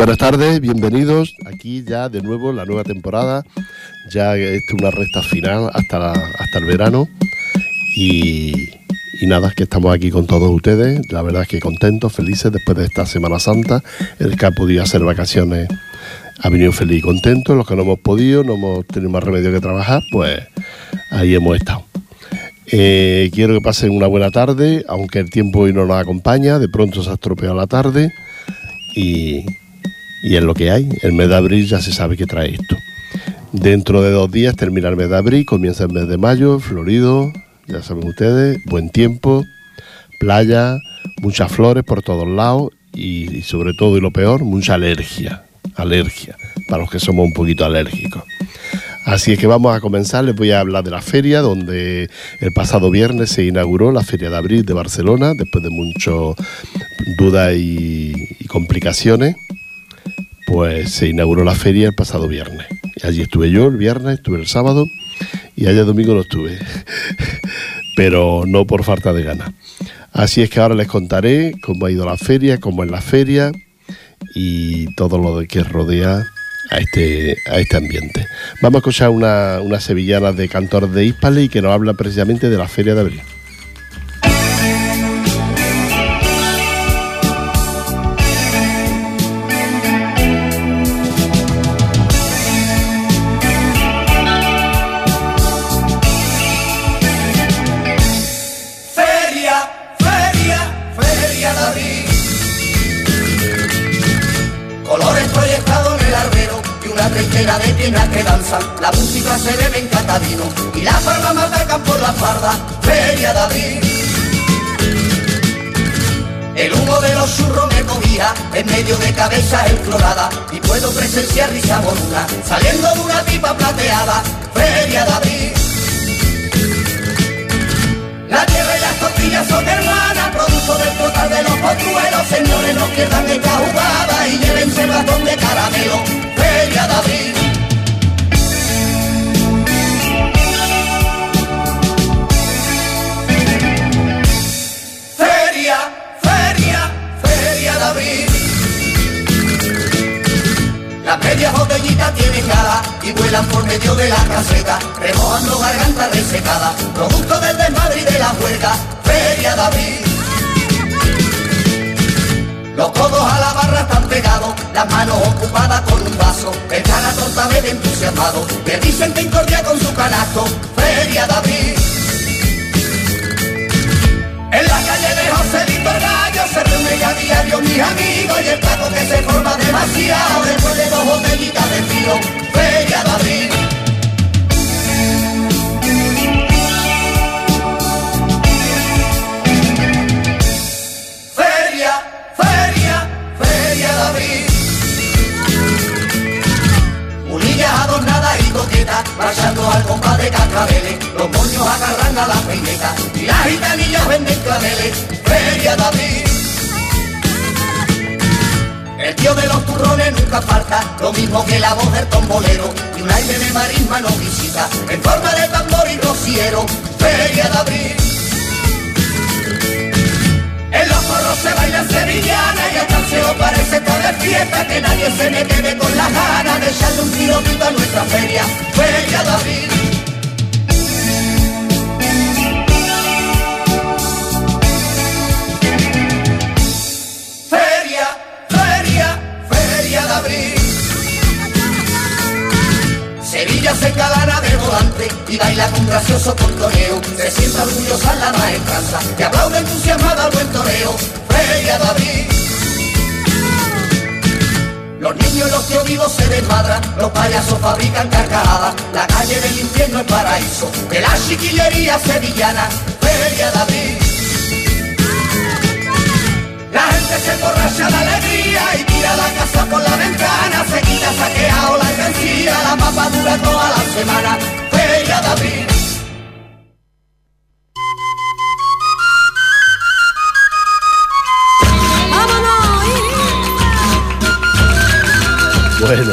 Buenas tardes, bienvenidos. Aquí ya de nuevo la nueva temporada. Ya es una recta final hasta, hasta el verano. Y, y nada, que estamos aquí con todos ustedes. La verdad es que contentos, felices después de esta Semana Santa. El que ha podido hacer vacaciones ha venido feliz y contento. Los que no hemos podido, no hemos tenido más remedio que trabajar, pues ahí hemos estado. Eh, quiero que pasen una buena tarde, aunque el tiempo hoy no nos acompaña, de pronto se ha estropeado la tarde y, y es lo que hay. El mes de abril ya se sabe que trae esto. Dentro de dos días termina el mes de abril, comienza el mes de mayo, florido, ya saben ustedes, buen tiempo, playa, muchas flores por todos lados y, sobre todo y lo peor, mucha alergia, alergia, para los que somos un poquito alérgicos. Así es que vamos a comenzar, les voy a hablar de la feria, donde el pasado viernes se inauguró la Feria de Abril de Barcelona, después de muchas dudas y complicaciones, pues se inauguró la feria el pasado viernes. Y allí estuve yo el viernes, estuve el sábado y allá domingo no estuve, pero no por falta de ganas. Así es que ahora les contaré cómo ha ido la feria, cómo es la feria y todo lo que rodea a este, a este ambiente. Vamos a escuchar una, una sevillana de cantor de Hispale y que nos habla precisamente de la Feria de Abril. Y las palmas atacan por la farda. Feria de abril. El humo de los churros me cogía en medio de cabezas exploradas y puedo presenciar risa moruna saliendo de una pipa plateada. Feria de abril. La tierra y las costillas son hermanas, producto del total de los potruelos. Señores, no pierdan esta jugada y llévense el de caramelo. Feria de abril. Las medias botellitas tienen cara y vuelan por medio de la caseta, remojando garganta resecada, producto del desmadre y de la huelga, feria de abril. Los codos a la barra están pegados, las manos ocupadas con un vaso, el cara torta vez entusiasmado, que dicen que incordia con su canasto, feria de. En calle de Joselito el Gallo se reúnen a diario mis amigos y el taco que se forma demasiado después de dos botellitas de filo, feria de. Coquetas, marchando al compás de cascabeles. Los moños agarran a la peineta y las gitanillas venden claveles. Feria de abril. El tío de los turrones nunca falta, lo mismo que la voz del tombolero y un aire de marisma nos visita en forma de tambor y rociero. Feria de abril. En los corros se baila sevillana y cielo parece estar de fiesta Que nadie se me quede con las ganas de echarle un tirotito a nuestra feria Feria abril Feria, feria, feria de abril Sevilla se engalana de volante y baila con gracioso contoreo. Se sienta orgullosa la maestranza que aplaude entusiasmada al buen toreo. Feria de abril. Los niños y los tíos vivos se desmadran, los payasos fabrican carcajadas. La calle del infierno es paraíso de la chiquillería sevillana. Feria de abril. La gente se emborracha de alegría y tira la casa por la ventana, se quita saqueado la mercancía, la mapa dura toda la semana, feria de abril.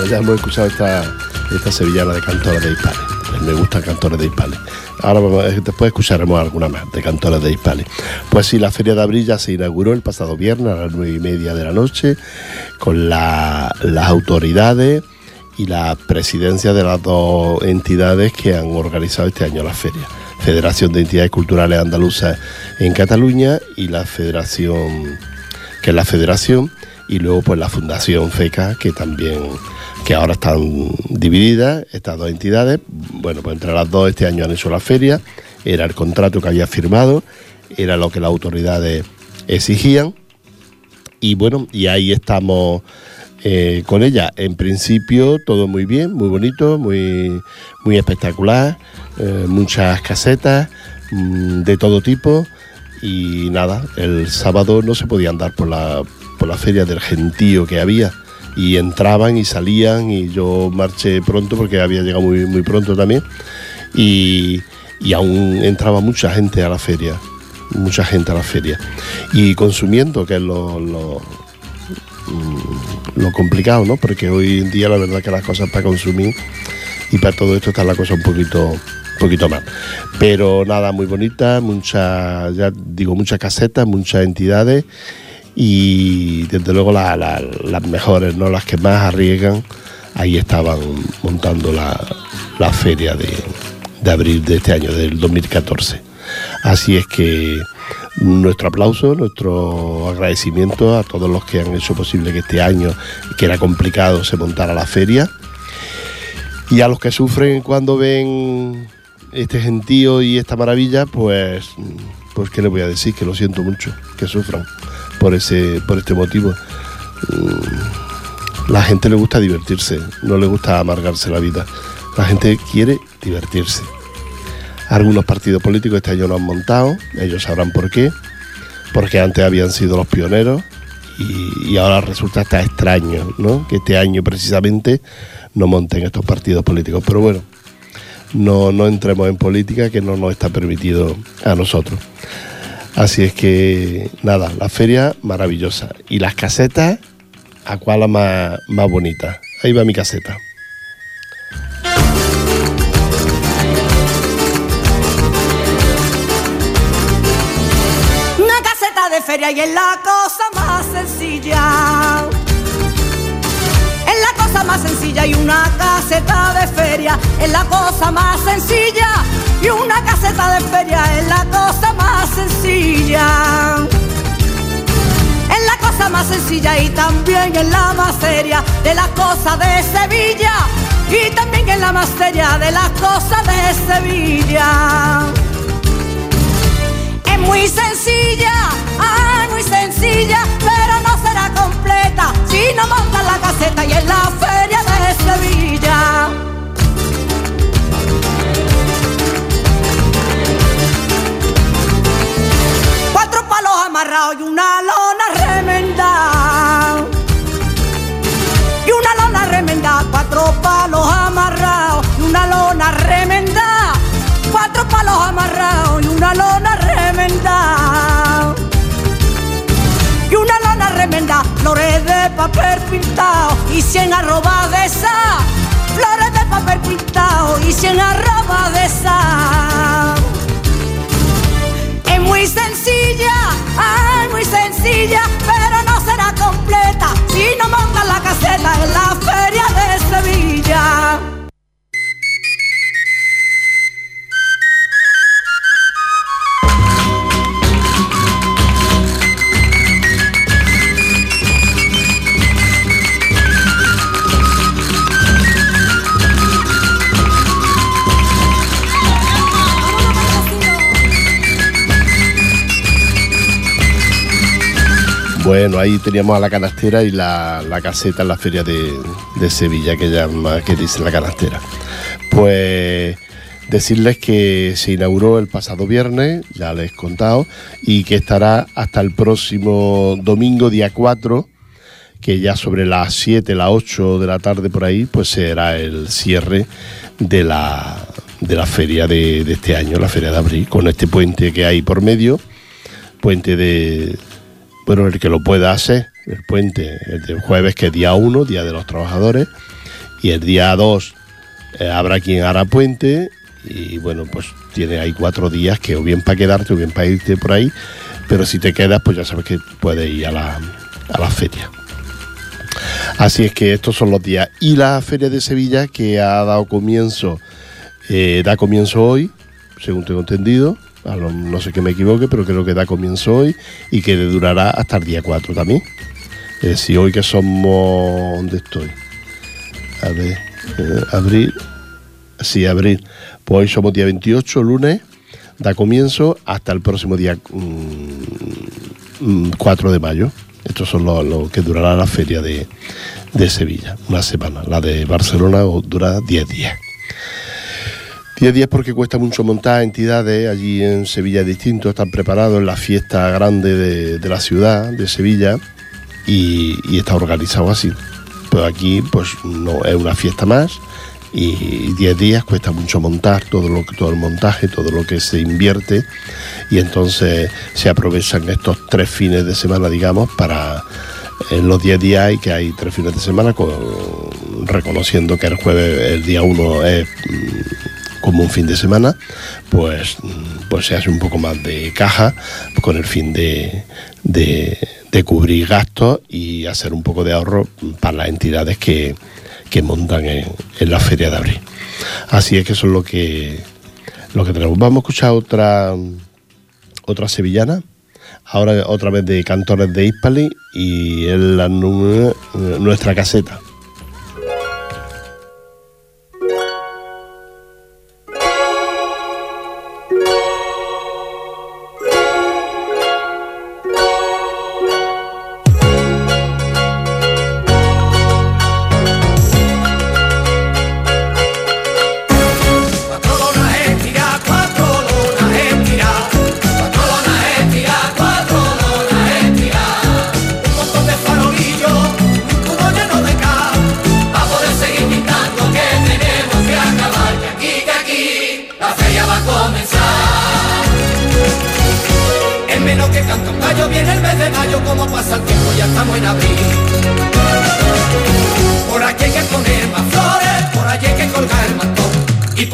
Ya hemos escuchado esta, esta sevillana de cantores de Hispales. Me gustan cantores de Hispales. Ahora eh, después escucharemos alguna más de cantores de Hispali. Pues sí, la Feria de Abril ya se inauguró el pasado viernes a las nueve y media de la noche con las autoridades y la presidencia de las dos entidades que han organizado este año la feria. Federación de Entidades Culturales Andaluzas en Cataluña y la Federación, que es la Federación, y luego pues la Fundación FECA, que también que ahora están divididas, estas dos entidades. Bueno, pues entre las dos este año han hecho la feria, era el contrato que había firmado, era lo que las autoridades exigían. Y bueno, y ahí estamos eh, con ella. En principio todo muy bien, muy bonito, muy, muy espectacular, eh, muchas casetas mm, de todo tipo. Y nada, el sábado no se podía andar por la, por la feria del gentío que había y entraban y salían y yo marché pronto porque había llegado muy, muy pronto también y, aún entraba mucha gente a la feria, mucha gente a la feria y consumiendo, que es lo, lo, mm, complicado, ¿no? Porque hoy en día la verdad que las cosas para consumir y para todo esto está la cosa un poquito poquito más. Pero nada, muy bonita, muchas, ya digo, muchas casetas, muchas entidades y desde luego las mejores, ¿no? las que más arriesgan, ahí estaban montando la, feria de, abril de este año, del 2014. Así es que nuestro aplauso, nuestro agradecimiento a todos los que han hecho posible que este año, que era complicado, se montara la feria. Y a los que sufren cuando ven este gentío y esta maravilla, pues, pues qué les voy a decir, que lo siento mucho, que sufran por, ese, por este motivo. Mm, la gente le gusta divertirse, no le gusta amargarse la vida. La gente quiere divertirse. Algunos partidos políticos este año lo han montado, ellos sabrán por qué, porque antes habían sido los pioneros y, ahora resulta hasta extraño ¿no? que este año precisamente no monten estos partidos políticos. Pero bueno, no, no entremos en política que no nos está permitido a nosotros. Así es que nada, la feria maravillosa. Y las casetas, ¿a cuál la más, más bonita? Ahí va mi caseta. Una caseta de feria y es la sencilla y una caseta de feria es la cosa más sencilla y una caseta de feria es la cosa más sencilla. Es la cosa más sencilla y también es la más de las cosas de Sevilla. Y también es la más de las cosas de Sevilla. Es muy sencilla, ay, muy sencilla, pero si no monta la caseta y en la feria de Sevilla. amarrado y una lona remenda. Y una lona remenda, cuatro palos amarrados y una lona remenda. Cuatro palos amarrados y una lona remenda. Flores de papel pintado y cien arroba de esa. Flores de papel pintado y cien arroba de esa muy sencilla, ay, muy sencilla, pero no será completa si no montan la caseta en la Bueno, ahí teníamos a la canastera y la, caseta en la feria de, Sevilla, que llama, que dice la canastera. Pues decirles que se inauguró el pasado viernes, ya les he contado, y que estará hasta el próximo domingo, día 4, que ya sobre las 7, las 8 de la tarde por ahí, pues será el cierre de la, de la feria de, de este año, la feria de abril, con este puente que hay por medio, puente de, bueno, el que lo pueda hacer, el puente, el jueves, que es día 1, Día de los Trabajadores, y el día 2 eh, habrá quien hará puente, y bueno, pues tiene ahí cuatro días que o bien para quedarte o bien para irte por ahí, pero si te quedas, pues ya sabes que puedes ir a la, a la feria. Así es que estos son los días. Y la Feria de Sevilla, que ha dado comienzo, eh, da comienzo hoy, según tengo entendido. No sé que me equivoque, pero creo que da comienzo hoy y que durará hasta el día 4 también. Es decir, hoy que somos. ¿Dónde estoy? A ver, eh, abril. Sí, abril. Pues hoy somos día 28, lunes. Da comienzo hasta el próximo día 4 mm, de mayo. Estos son los que durará la feria de, Sevilla, una semana. La de Barcelona dura 10 días. 10 días porque cuesta mucho montar entidades, allí en Sevilla distintos, están preparados en la fiesta grande de, la ciudad, de Sevilla, y, está organizado así. Pero aquí pues no es una fiesta más y 10 días cuesta mucho montar todo lo todo el montaje, todo lo que se invierte y entonces se aprovechan estos tres fines de semana, digamos, para en los 10 días y que hay tres fines de semana reconociendo que el jueves, el día 1 es mm, como un fin de semana, pues, pues se hace un poco más de caja con el fin de, cubrir gastos y hacer un poco de ahorro para las entidades que, montan en, en la feria de abril. Así es que eso es lo que, lo que tenemos. Vamos a escuchar otra otra sevillana, ahora otra vez de Cantores de Hispali y la, nuestra caseta.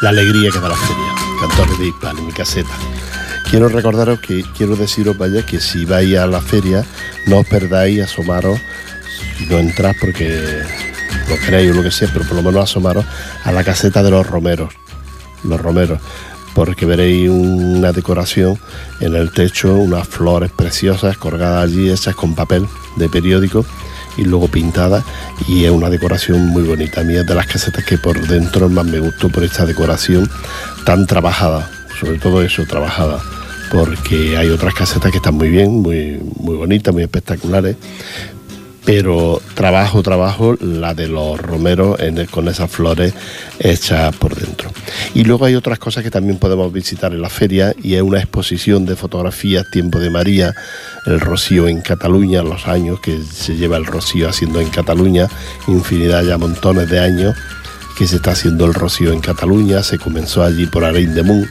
la alegría que da la feria. Cantores de Hispal, en mi caseta. Quiero recordaros que, quiero deciros, vaya, que si vais a la feria, no os perdáis asomaros, no entras porque no queréis o lo que sea, pero por lo menos asomaros a la caseta de los romeros. Los romeros porque veréis una decoración en el techo, unas flores preciosas colgadas allí, hechas con papel de periódico y luego pintadas y es una decoración muy bonita. A mí es de las casetas que por dentro más me gustó por esta decoración tan trabajada, sobre todo eso, trabajada porque hay otras casetas que están muy bien, muy, muy bonitas, muy espectaculares, pero trabajo, trabajo la de los romeros con esas flores hechas por dentro. Y luego hay otras cosas que también podemos visitar en la feria y es una exposición de fotografías Tiempo de María, el rocío en Cataluña, los años que se lleva el rocío haciendo en Cataluña, infinidad ya montones de años que se está haciendo el rocío en Cataluña, se comenzó allí por Arein de Munt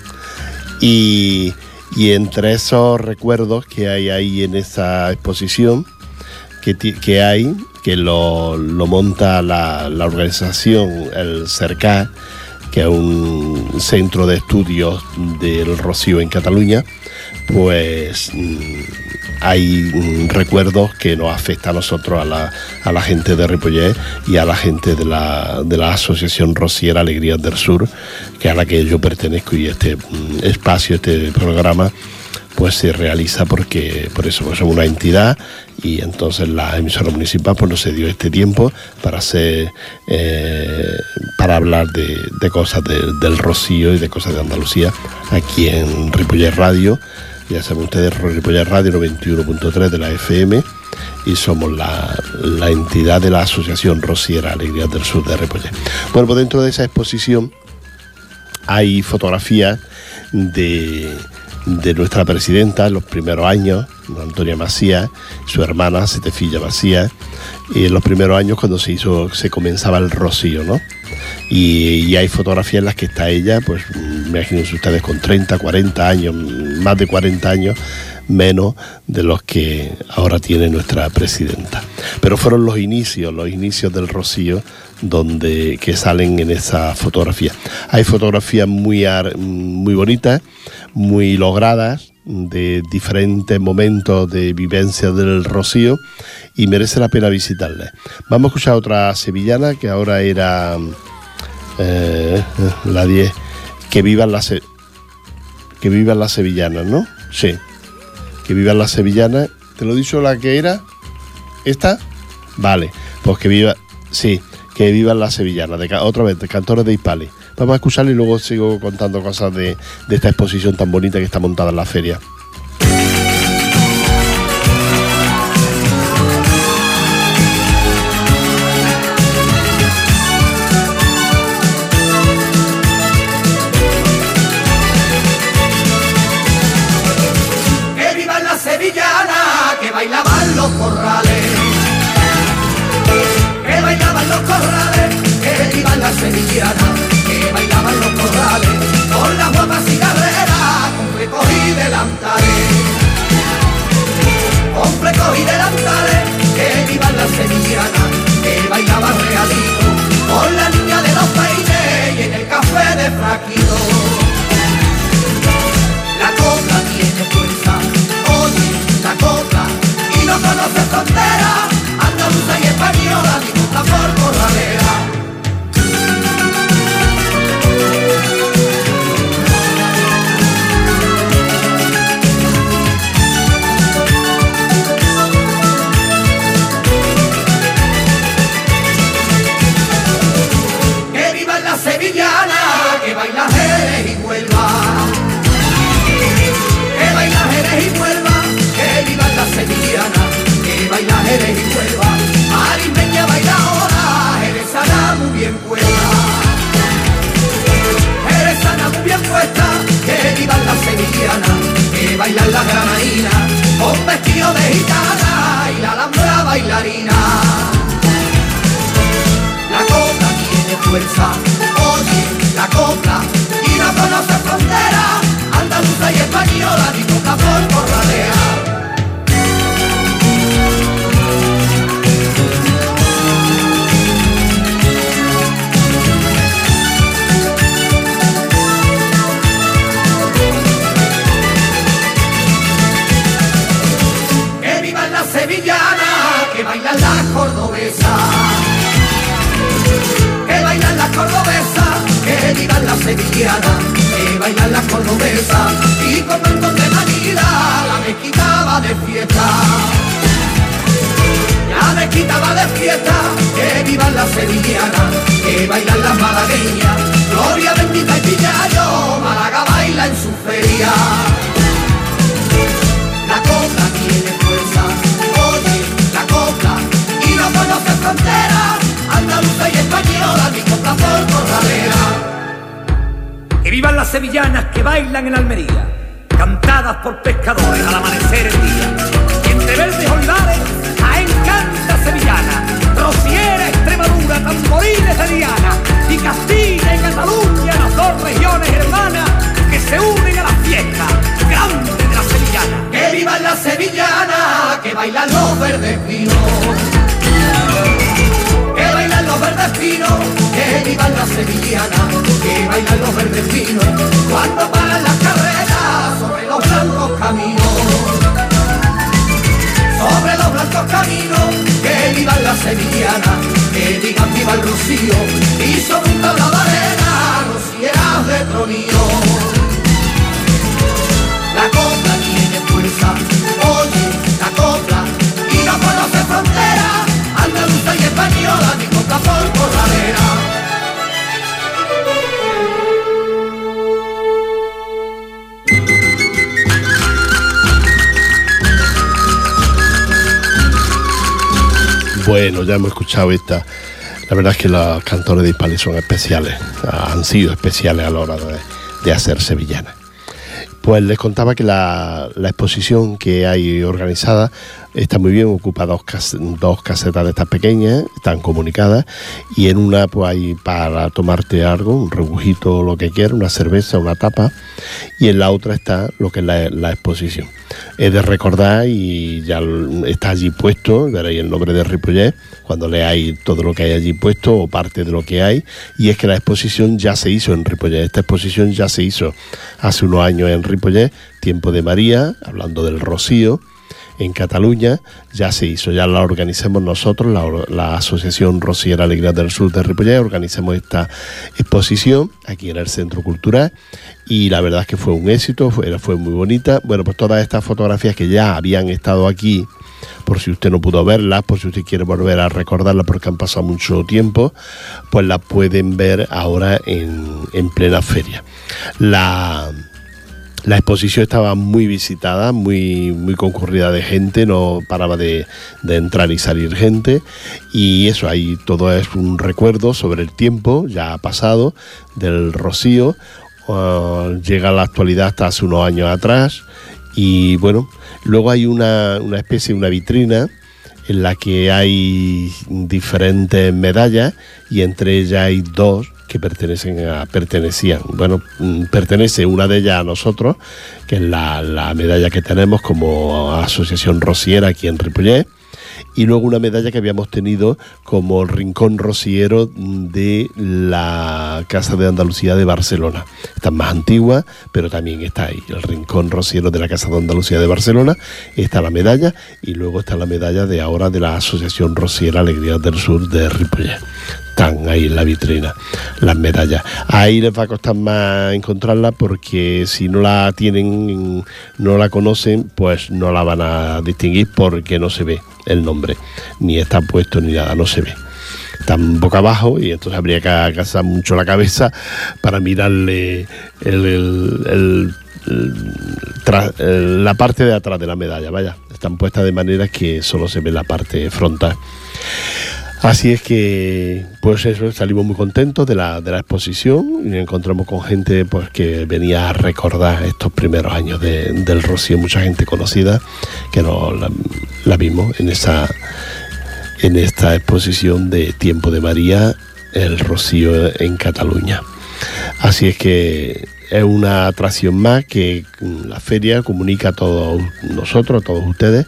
y, y entre esos recuerdos que hay ahí en esa exposición, que, hay, que lo, monta la, organización, el CERCA, que es un centro de estudios del Rocío en Cataluña, pues mm, hay mm, recuerdos que nos afectan a nosotros, a la, a la gente de Ripollet y a la gente de la, de la Asociación Rociera Alegrías del Sur, que a la que yo pertenezco y este mm, espacio, este programa, pues se realiza porque por eso pues, somos una entidad y entonces la emisora municipal pues nos dio este tiempo para hacer eh, para hablar de, cosas del Rocío y de cosas de Andalucía aquí en Ripollet Radio. Ya saben ustedes Ripollet Radio 91.3 de la FM y somos la, la, entidad de la Asociación Rociera Alegría del Sur de Ripollet. Bueno pues dentro de esa exposición hay fotografías de de nuestra presidenta en los primeros años, Antonia Macías, su hermana Setefilla Macías, y en los primeros años cuando se hizo, se comenzaba el rocío, ¿no? Y, hay fotografías en las que está ella, pues imagínense ustedes con 30, 40 años, más de 40 años, menos de los que ahora tiene nuestra presidenta. Pero fueron los inicios, los inicios del Rocío, donde que salen en esa fotografía. Hay fotografías muy, muy bonitas, muy logradas, de diferentes momentos de vivencia del Rocío y merece la pena visitarles. Vamos a escuchar otra sevillana que ahora era eh, la 10, que vivan las que vivan las sevillanas, ¿no? Sí que vivan las sevillanas. ¿Te lo he dicho la que era? ¿Esta? Vale, pues que viva, sí, que vivan las sevillanas, de, otra vez, cantores de Hispali. Vamos a escucharle y luego sigo contando cosas de, de esta exposición tan bonita que está montada en la feria. Tiene fuerza, sevillanas, que bailan las cordobesas. Y con un de manila la mezquita va de fiesta. La mezquita va de fiesta, que vivan las sevillanas, que bailan las malagueñas. Gloria bendita y pillayo, Málaga baila en su feria. La copla tiene fuerza, oye, la copla, y no conoce frontera, andaluza y española, mi copla por corralera. Vivan las sevillanas que bailan en Almería, cantadas por pescadores al amanecer el día. Y entre verdes olivares, a encanta sevillana, rociera Extremadura, tamboriles de Diana, y Castilla y Cataluña, las dos regiones hermanas que se unen a la fiesta grande de la sevillana. Que vivan las sevillanas, que bailan los verdes pinos. Que bailan los verdes pinos, que vivan las sevillanas, que bailan los verdes pinos. Cuando paran las carreras sobre los blancos caminos. Sobre los blancos caminos, que vivan las sevillanas, que digan viva el rocío. Y sobre un tablado de arena, rocieras de tronío. La copla tiene fuerza, oye, la copla, y no conoce frontera, andaluza y española, ni copla por corralera. Bueno, ya hemos escuchado esta. La verdad es que los cantores de Hispales son especiales, han sido especiales a la hora de, de hacer sevillanas. Pues les contaba que la, la, exposición que hay organizada está muy bien, ocupa dos, dos casetas de estas pequeñas, están comunicadas, y en una pues hay para tomarte algo, un rebujito lo que quieras, una cerveza, una tapa, y en la otra está lo que es la, la exposición. Es de recordar y ya está allí puesto, veréis el nombre de Ripollet, cuando leáis todo lo que hay allí puesto o parte de lo que hay, y es que la exposición ya se hizo en Ripollet. Esta exposición ya se hizo hace unos años en Ripollet, Tiempo de María, hablando del Rocío, en Cataluña, ya se hizo, ya la organizamos nosotros, la, la Asociación Rociera Alegría del Sur de Ripollet, organizamos esta exposición aquí en el Centro Cultural y la verdad es que fue un éxito, fue, muy bonita. Bueno, pues todas estas fotografías que ya habían estado aquí, por si usted no pudo verlas, por si usted quiere volver a recordarlas porque han pasado mucho tiempo, pues las pueden ver ahora en, en plena feria. La, la, exposición estaba muy visitada, muy, muy concurrida de gente, no paraba de, de, entrar y salir gente. Y eso, ahí todo es un recuerdo sobre el tiempo ya pasado del Rocío. Uh, llega a la actualidad hasta hace unos años atrás. Y bueno, luego hay una, una especie, una vitrina en la que hay diferentes medallas y entre ellas hay dos que pertenecen a, pertenecían. Bueno, pertenece una de ellas a nosotros, que es la, la medalla que tenemos como Asociación Rociera aquí en Ripollet y luego una medalla que habíamos tenido como rincón rociero de la Casa de Andalucía de Barcelona. Esta es más antigua, pero también está ahí, el rincón rociero de la Casa de Andalucía de Barcelona, está la medalla y luego está la medalla de ahora de la Asociación Rociera Alegría del Sur de Ripollet están ahí en la vitrina, las medallas. Ahí les va a costar más encontrarla porque si no la tienen, no la conocen, pues no la van a distinguir porque no se ve el nombre, ni está puesto ni nada, no se ve. Están boca abajo y entonces habría que agasar mucho la cabeza para mirarle la parte de atrás de la medalla, vaya. Están puestas de manera que solo se ve la parte frontal. Así es que, pues eso, salimos muy contentos de la, de la exposición y nos encontramos con gente pues, que venía a recordar estos primeros años de, del Rocío, mucha gente conocida que no la, la, vimos en, esa, en esta exposición de Tiempo de María, el Rocío en Cataluña. Así es que es una atracción más que la feria comunica a todos nosotros, a todos ustedes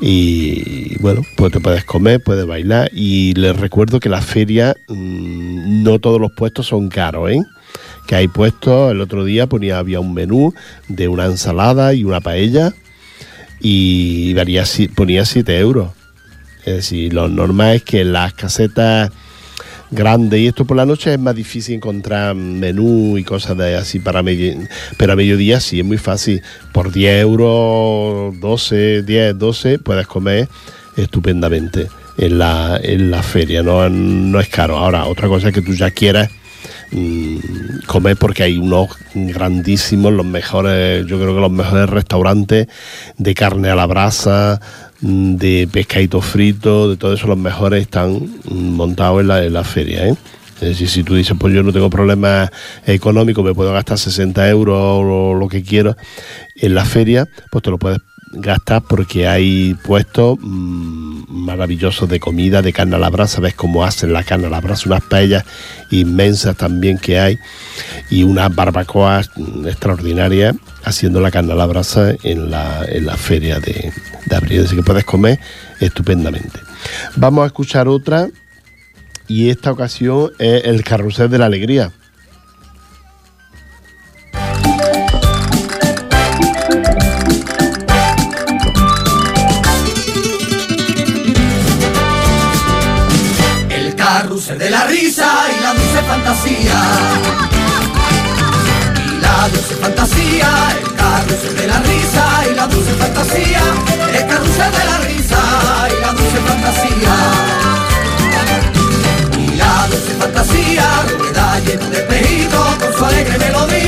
y bueno, pues te puedes comer, puedes bailar y les recuerdo que la feria mmm, no todos los puestos son caros, ¿eh? Que hay puestos, el otro día ponía había un menú de una ensalada y una paella y varía, ponía 7 euros. Es decir, lo normal es que las casetas grandes y esto por la noche es más difícil encontrar menú y cosas de así para medio, pero a mediodía sí es muy fácil. Por 10 euros, 12, 10, 12 puedes comer estupendamente en la, en la feria, no, no es caro. Ahora, otra cosa es que tú ya quieras comer porque hay unos grandísimos, los mejores, yo creo que los mejores restaurantes de carne a la brasa, mm, de pescadito frito, de todo eso, los mejores están mm, montados en la, en la feria. ¿eh? Es decir, si tú dices, pues yo no tengo problemas económicos, me puedo gastar 60 euros o lo que quiero en la feria, pues te lo puedes gastar porque hay puestos mm, maravillosos de comida, de carne a la brasa, ves cómo hacen la carne a la brasa, unas paellas inmensas también que hay y unas barbacoas mm, extraordinarias haciendo la carne a la brasa en la, en la feria de, de abril, así que puedes comer estupendamente. Vamos a escuchar otra y esta ocasión es el carrusel de la alegría. Fantasía. Y la dulce fantasía, el carrusel de la risa y la dulce fantasía. El carrusel de la risa y la dulce fantasía. Y la dulce fantasía rueda lleno de espejitos con su alegre melodía.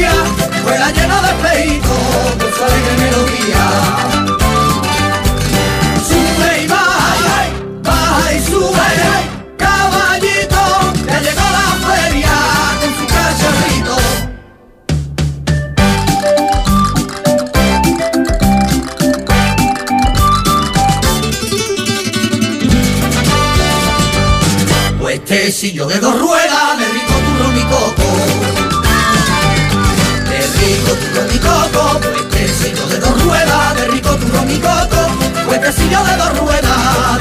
Puestecillo de dos ruedas, de rico turro mi coco. De rico turro mi coco, puestecillo de dos ruedas, de rico turro mi coco. Puestecillo de dos ruedas,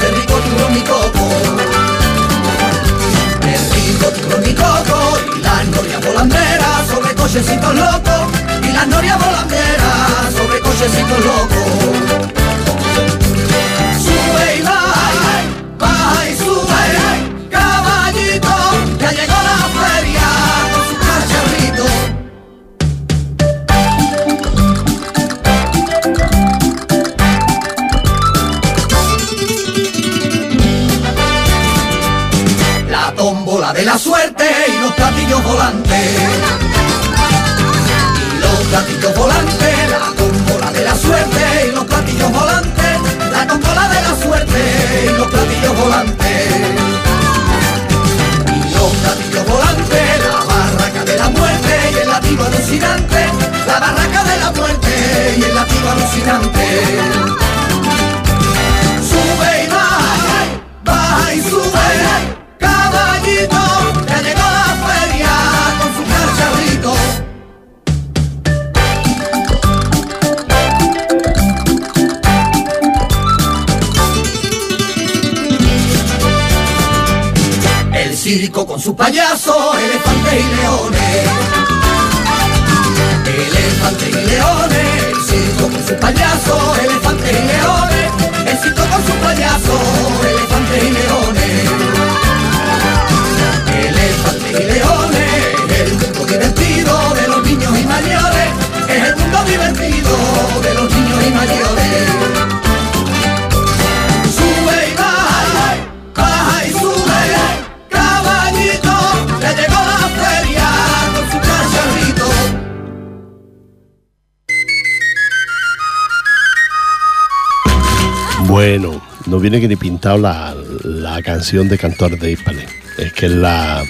viene que ni pintado la, la canción de Cantores de Hispane. Es que es la,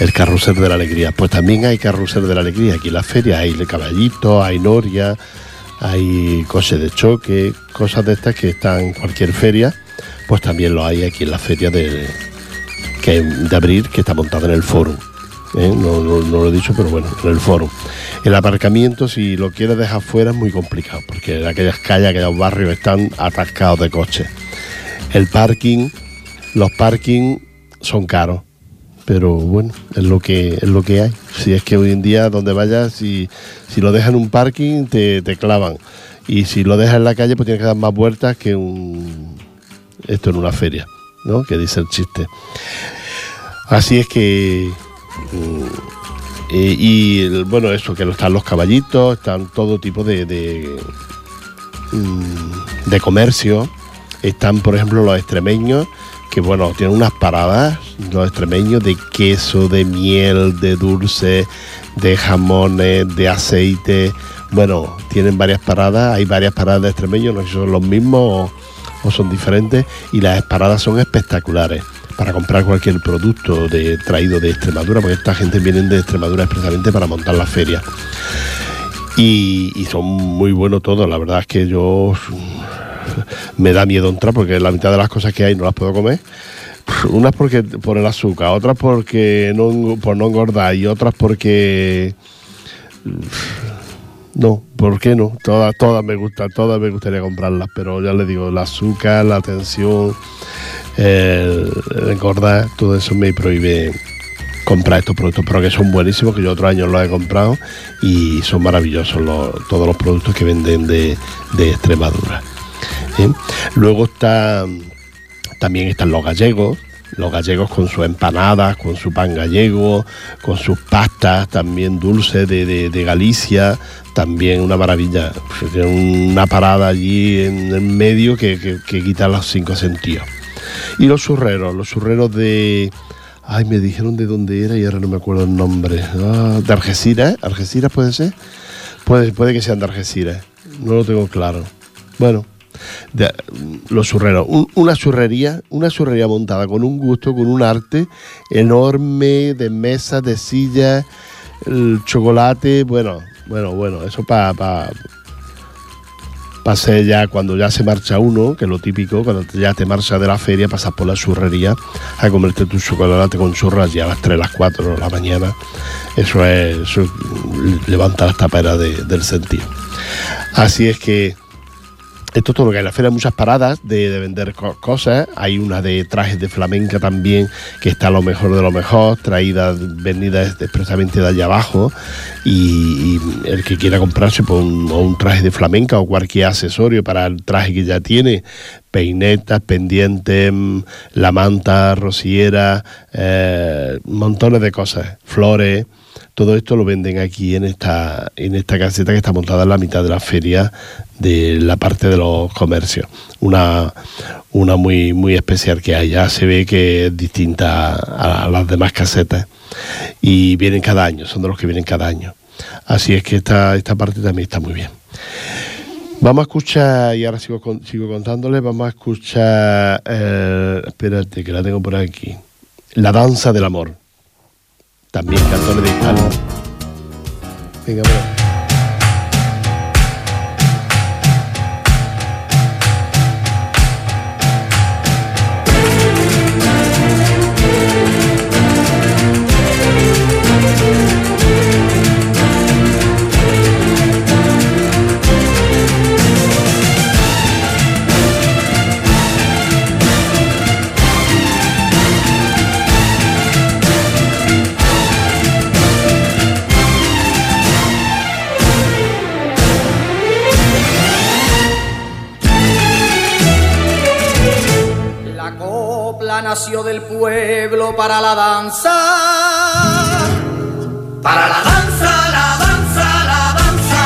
el carrusel de la alegría. Pues también hay carrusel de la alegría. Aquí en la feria hay caballito, hay noria, hay coches de choque, cosas de estas que están en cualquier feria. Pues también lo hay aquí en la feria de, que, de abril que está montada en el foro. ¿eh? No lo he dicho, pero bueno, en el foro. El aparcamiento, si lo quieres dejar fuera, es muy complicado, porque en aquellas calles, aquellos barrios están atascados de coches. El parking, los parking son caros, pero bueno, es lo que, es lo que hay. Si es que hoy en día, donde vayas, si, si lo dejan en un parking, te, te clavan. Y si lo dejas en la calle, pues tienes que dar más vueltas que un esto en una feria, ¿no? Que dice el chiste. Así es que mm, eh, y bueno, eso, que están los caballitos, están todo tipo de, de, mm, de comercio. Están, por ejemplo, los extremeños, que bueno, tienen unas paradas, los extremeños, de queso, de miel, de dulce, de jamones, de aceite. Bueno, tienen varias paradas, hay varias paradas de extremeños, no sé si son los mismos o, son diferentes, y las paradas son espectaculares para comprar cualquier producto de, traído de Extremadura, porque esta gente viene de Extremadura expresamente para montar la feria. Y, y son muy buenos todos, la verdad es que yo me da miedo entrar porque la mitad de las cosas que hay no las puedo comer. Unas porque por el azúcar, otras porque no, por no engordar y otras porque no, ¿por qué no? Todas, todas me gustan, todas me gustaría comprarlas, pero ya les digo, el azúcar, la tensión, el, engordar, todo eso me prohíbe comprar estos productos, pero que son buenísimos, que yo otros años los he comprado y son maravillosos los- todos los productos que venden de, de Extremadura. Luego está, también están los gallegos, los gallegos con sus empanadas, con su pan gallego, con sus pastas también dulces de, de- Galicia, también una maravilla. Tiene una parada allí en el medio que, que, quita los cinco sentidos. Y los churreros, los churreros de... Ay, me dijeron de dónde era y ahora no me acuerdo el nombre. Ah, de Algeciras, ¿eh? ¿Algeciras puede ser? Puede, puede que sean de Algeciras, no lo tengo claro. Bueno, de- los churreros. Un- una churrería, una churrería montada con un gusto, con un arte enorme de mesas, de sillas, el chocolate, bueno, bueno, bueno, eso para pa, pa ser ya cuando ya se marcha uno, que es lo típico, cuando ya te marchas de la feria, pasas por la churrería a comerte tu chocolate con churras ya a las 3, las 4 de la mañana. Eso es, eso es levanta las taperas de- del sentido. Así es que esto es todo lo que hay en la feria, muchas paradas de, de vender co- cosas. Hay una de trajes de flamenca también, que está lo mejor de lo mejor, traída, vendida expresamente de allá abajo. Y, el que quiera comprarse pues, un, traje de flamenca o cualquier accesorio para el traje que ya tiene, peinetas, pendientes, mm, la manta, rociera, eh, montones de cosas, flores. Todo esto lo venden aquí en esta, en esta caseta que está montada en la mitad de la feria de la parte de los comercios. Una, una muy, muy especial que. Ya se ve que es distinta a, las demás casetas. Y vienen cada año, son de los que vienen cada año. Así es que esta, esta parte también está muy bien. Vamos a escuchar, y ahora sigo, sigo contándoles, vamos a escuchar, eh, espérate que la tengo por aquí, La danza del amor también cantones de Italia. Venga, bueno. Nació del pueblo para la danza. Para la danza, la danza, la danza.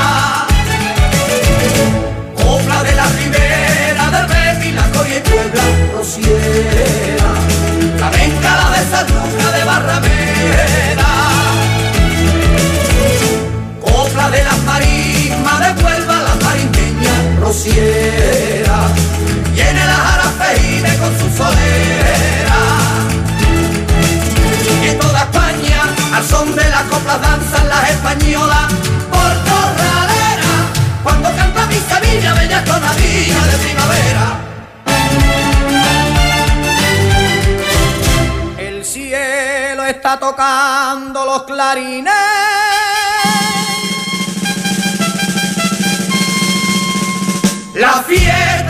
Copla de la ribera del Betis, la y Puebla, rociera. La de San de Barrameda. Copla de las marismas de Huelva, la marismeña, rociera. Jarafeine con su solera. Y en toda España, al son de la copla danzan las españolas por corralera. Cuando canta mi Sevilla, bella tonadilla de primavera. El cielo está tocando los clarines. La fiesta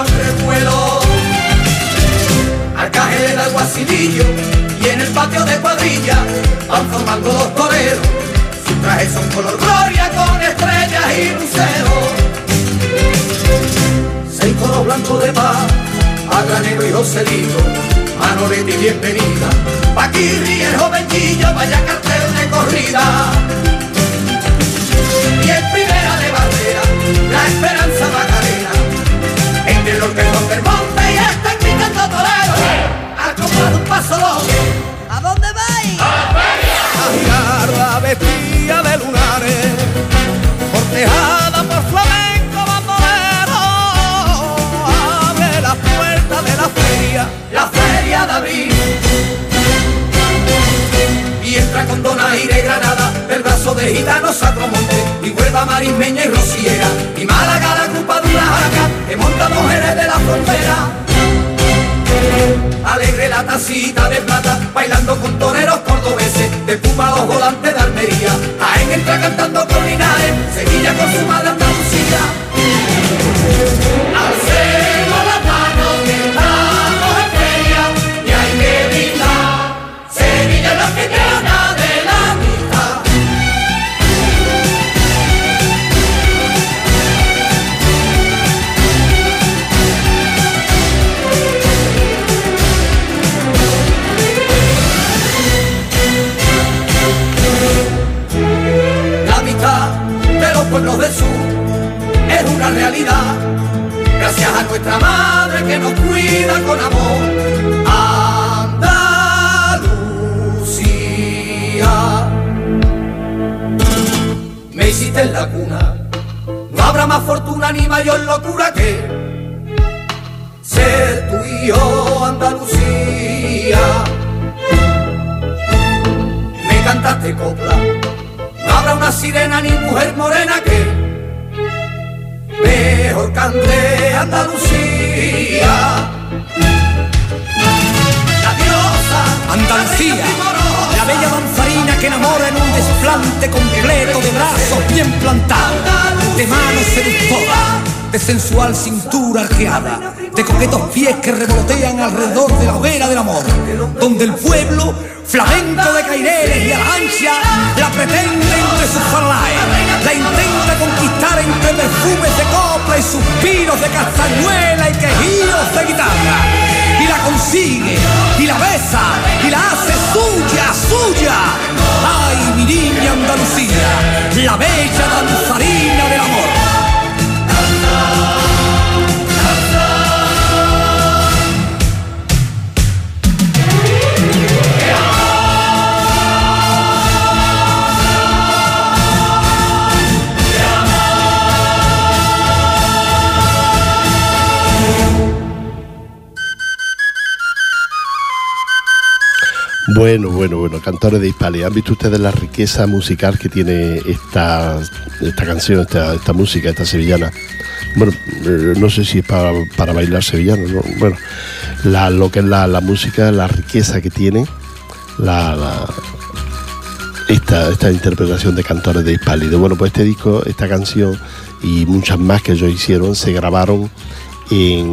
un revuelo. Arcángel del Guasidillo y en el patio de cuadrilla van formando los toreros Sus trajes son color gloria con estrellas y luceros. Seis coros blancos de paz, a granero y Joselito, Manolete y bienvenida. Paquirri el jovencillo, vaya cartel de corrida. Marismeña y Rociera, y Málaga la Grupa de Jaca, que monta mujeres de la frontera. Alegre la tacita de plata, bailando con toreros cordobeses, de Puma los volantes de Almería. Jaén entra cantando con Linares, Sevilla con su madre Andalucía. A nuestra madre que nos cuida con amor. Andalucía. Me hiciste en la cuna. No habrá más fortuna ni mayor locura que ser tú y yo, Andalucía. Me cantaste copla. No habrá una sirena ni mujer morena que mejor cante Andalucía. La diosa Andalucía, la bella danzarina que enamora en un desplante completo de brazos bien plantados, de manos seductoras, de sensual cintura arqueada, de coquetos pies que revolotean alrededor de la hoguera del amor, donde el pueblo, flamenco de caireles y alancha, la pretende entre sus parlaes, la intenta conquistar entre perfumes de copla y suspiros de castañuela y quejidos de guitarra y la consigue, y la besa, y la hace suya, suya. ¡Ay, mi niña Andalucía, la bella danzarina del amor! Bueno, bueno, bueno, cantores de Hispali. ¿Han visto ustedes la riqueza musical que tiene esta, esta canción, esta, música, esta sevillana? Bueno, eh, no sé si es para, para bailar sevillano, ¿no? Bueno, la, lo que es la, la música, la riqueza que tiene, la, esta, esta interpretación de cantores de Hispali. Bueno, pues este disco, esta canción y muchas más que ellos hicieron se grabaron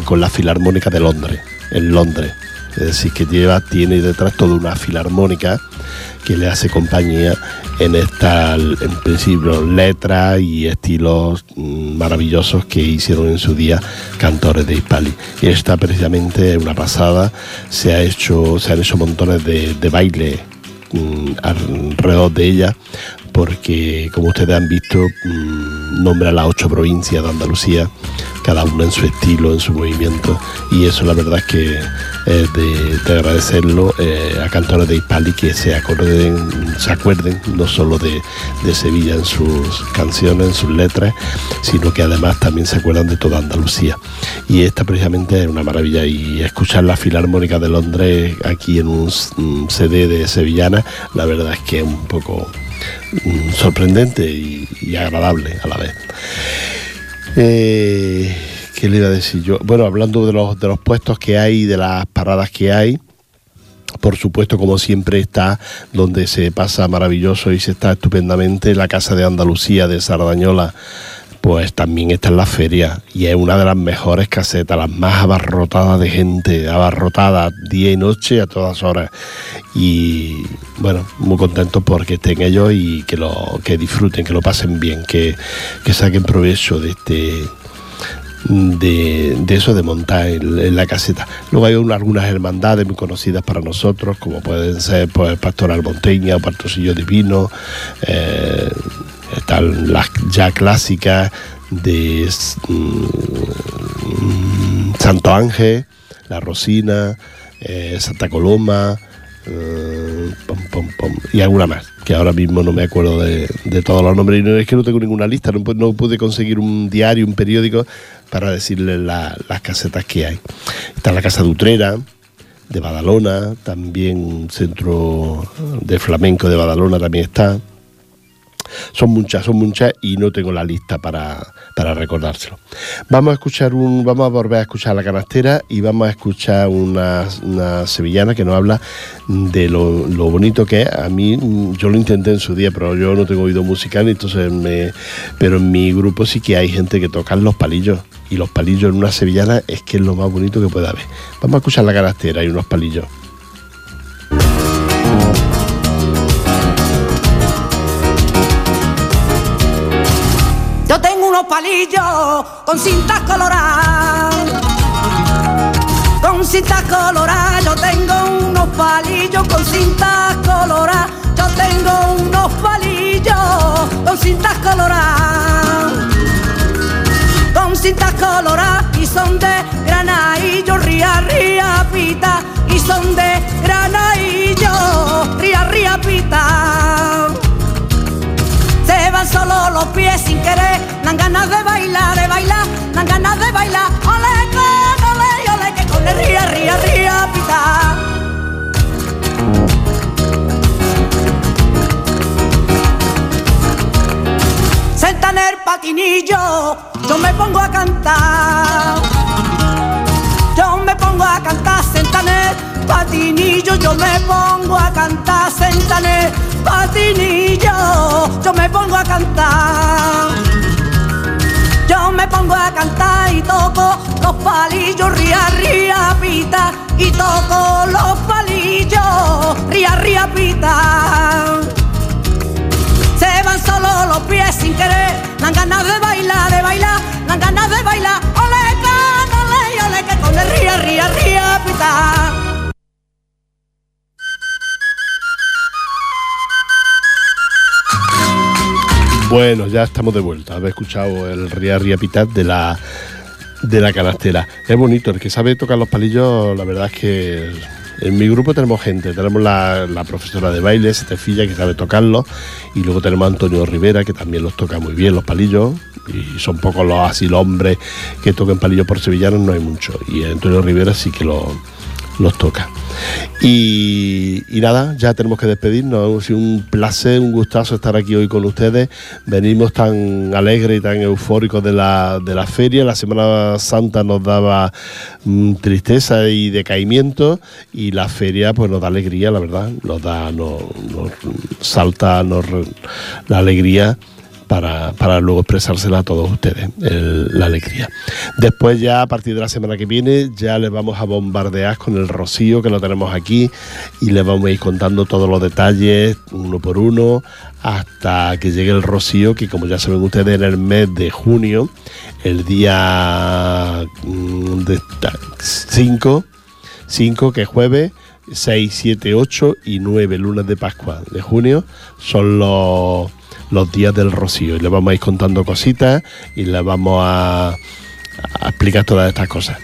con la Filarmónica de Londres, en Londres. Es decir, que lleva, tiene detrás toda una filarmónica que le hace compañía en esta, en principio, letras y estilos mm, maravillosos que hicieron en su día cantores de Hispali. Esta precisamente es una pasada, se ha hecho, se han hecho montones de, de bailes mm, alrededor de ella porque como ustedes han visto mm, nombra las ocho provincias de Andalucía cada una en su estilo en su movimiento y eso la verdad es que es de, de agradecerlo eh, a cantores de Hispali que se acuerden se acuerden no solo de, Sevilla en sus canciones en sus letras sino que además también se acuerdan de toda Andalucía y esta precisamente es una maravilla y escuchar la Filarmónica de Londres aquí en un, un CD de Sevillana la verdad es que es un poco mm, sorprendente y agradable a la vez. Eh, ¿Qué le iba a decir yo? Bueno, hablando de los, de los puestos que hay, de las paradas que hay, por supuesto, como siempre está donde se pasa maravilloso y se está estupendamente, la Casa de Andalucía de Sardañola pues también está en la feria y es una de las mejores casetas, las más abarrotadas de gente, abarrotadas día y noche a todas horas. Y bueno, muy contentos porque estén ellos y que lo que disfruten, que lo pasen bien, que, que saquen provecho de este de, eso de montar en, la caseta. Luego hay algunas hermandades muy conocidas para nosotros, como pueden ser pues, Pastoral Monteña o Pastorcillo Divino, eh, están las ya clásicas de mm, Santo Ángel, La Rosina, eh, Santa Coloma, eh, y alguna más, que ahora mismo no me acuerdo de, todos los nombres. Y no es que no tengo ninguna lista, no, pude conseguir un diario, un periódico para decirles las casetas que hay. Está la Casa de Utrera, de Badalona, también centro de flamenco de Badalona también está. Son muchas, son muchas y no tengo la lista para, recordárselo. Vamos a escuchar un, vamos a volver a escuchar la canastera y vamos a escuchar una, sevillana que nos habla de lo, bonito que es. A mí, yo lo intenté en su día, pero yo no tengo oído musical, entonces me, pero en mi grupo sí que hay gente que toca los palillos. Y los palillos en una sevillana es que es lo más bonito que puede haber. Vamos a escuchar la canastera y unos palillos. Con cintas coloradas. Con cintas coloradas, yo tengo unos palillos con cintas coloradas. Yo tengo unos palillos con cintas coloradas. Con cintas coloradas y son de granadillo, ría, ría, pita. Y son de granadillo, ría, ría, pita solo los pies sin querer, dan ganas de bailar, de bailar, dan ganas de bailar, ole, ole, ole, que con el ría, ría, ría, pita. Senta patinillo, yo me pongo a cantar. Yo me pongo a cantar, senta en el patinillo, yo me pongo a cantar, senta en el yo me pongo a cantar. Yo me pongo a cantar y toco los palillos, ría, ría, pita. Y toco los palillos, ría, ría, pita. Se van solo los pies sin querer, dan ganas de bailar, de bailar, dan ganas de bailar. Ole, ole, ole, que con el ría, ría, ría, pita. Bueno, ya estamos de vuelta. Habéis escuchado el Ria Ria Pitat de la, de la canastera. Es bonito, el que sabe tocar los palillos, la verdad es que en mi grupo tenemos gente, tenemos la, profesora de baile, Estefilla, que sabe tocarlos, y luego tenemos a Antonio Rivera, que también los toca muy bien los palillos, y son pocos los así los hombres que toquen palillos por sevillanos, no hay mucho, y Antonio Rivera sí que lo, los toca. Y, nada, ya tenemos que despedirnos. Ha sido un placer, un gustazo estar aquí hoy con ustedes. Venimos tan alegres y tan eufóricos de la, de la feria. La Semana Santa nos daba mm, tristeza y decaimiento y la feria pues nos da alegría, la verdad. Nos da, nos, salta nos, la alegría para, luego expresársela a todos ustedes, la alegría. Después ya a partir de la semana que viene ya les vamos a bombardear con el rocío que lo tenemos aquí y les vamos a ir contando todos los detalles uno por uno hasta que llegue el rocío que como ya saben ustedes en el mes de junio, el día 5, mm, 5 que es jueves, 6, 7, 8 y 9 lunes de Pascua de junio son los los días del rocío y le vamos a ir contando cositas y le vamos a, explicar todas estas cosas.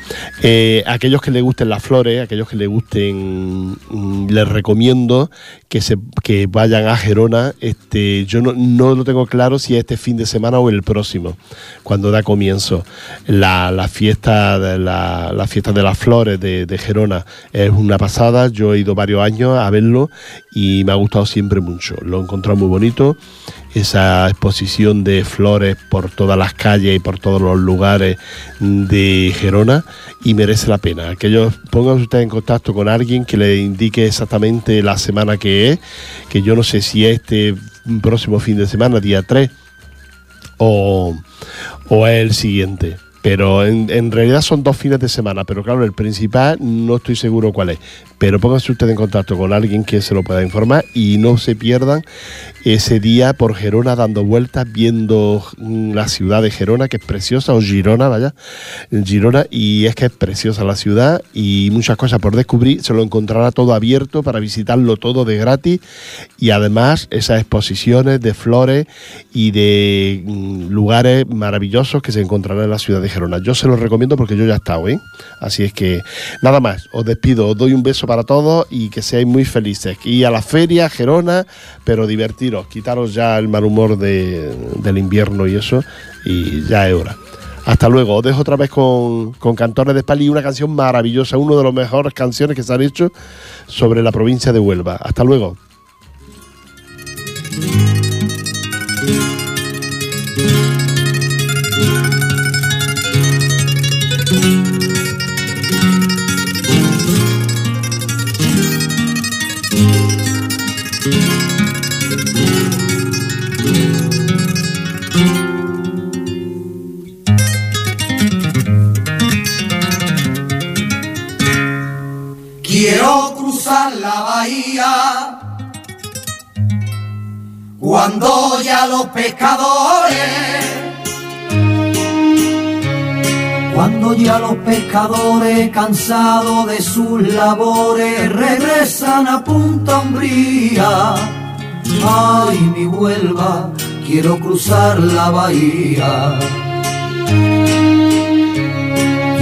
Eh, aquellos que les gusten las flores, aquellos que les gusten, mm, les recomiendo que, se, que vayan a Gerona. Este, yo no, no, lo tengo claro si es este fin de semana o el próximo, cuando da comienzo. La, la fiesta, de la, la, fiesta de las flores de, de Gerona es una pasada. Yo he ido varios años a verlo y me ha gustado siempre mucho. Lo he encontrado muy bonito esa exposición de flores por todas las calles y por todos los lugares de Gerona y merece la pena. Aquellos, pongan ustedes en contacto con alguien que le indique exactamente la semana que es, que yo no sé si es este próximo fin de semana, día 3 o, o es el siguiente. Pero en, en, realidad son dos fines de semana, pero claro, el principal no estoy seguro cuál es. Pero pónganse ustedes en contacto con alguien que se lo pueda informar y no se pierdan ese día por Gerona dando vueltas, viendo mm, la ciudad de Gerona, que es preciosa, o Girona, vaya, Girona, y es que es preciosa la ciudad y muchas cosas por descubrir. Se lo encontrará todo abierto para visitarlo todo de gratis y además esas exposiciones de flores y de mm, lugares maravillosos que se encontrarán en la ciudad de Gerona. Yo se los recomiendo porque yo ya he estado, ¿eh? Así es que nada más, os despido, os doy un beso para todos y que seáis muy felices. Y a la feria, Gerona, pero divertiros, quitaros ya el mal humor de, del invierno y eso, y ya es hora. Hasta luego, os dejo otra vez con, con Cantores de Espalda y una canción maravillosa, una de las mejores canciones que se han hecho sobre la provincia de Huelva. Hasta luego. La bahía cuando ya los pescadores, cuando ya los pescadores cansados de sus labores regresan a Punta Umbría. Ay, mi Huelva, quiero cruzar la bahía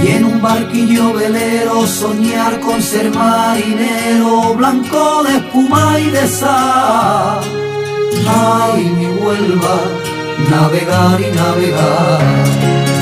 y en un barquillo velero soñar con ser marinero blanco de espuma y de sal. Ay, mi Huelva, navegar y navegar.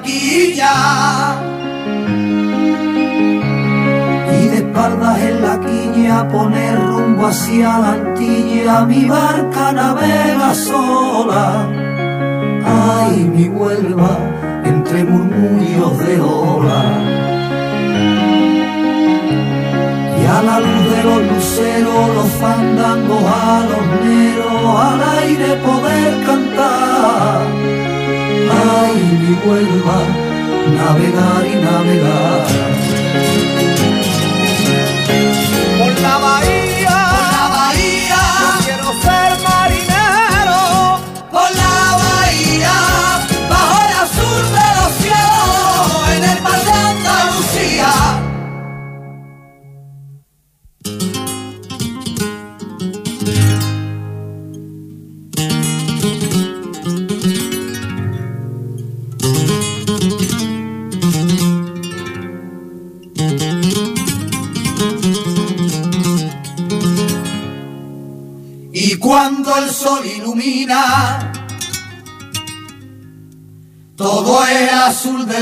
Quilla. y de espaldas en la quilla poner rumbo hacia la antilla, mi barca navega sola. Ay, mi Huelva, entre murmullos de ola. Y a la luz de los luceros, los fandangos a los al aire poder cantar. Ay, mi Huelva, navegar y navegar.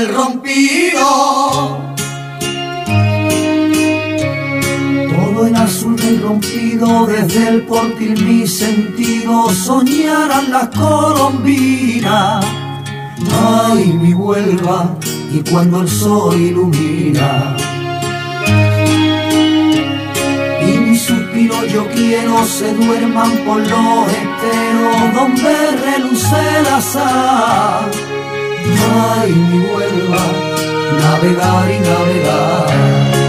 Del rompido. Todo en azul y rompido desde el portil mi sentido soñaran las colombinas. Ay, mi Huelva, y cuando el sol ilumina. Y mi suspiro yo quiero se duerman por los esteros donde reluce la sal ay mi Huelva, navegar y navegar.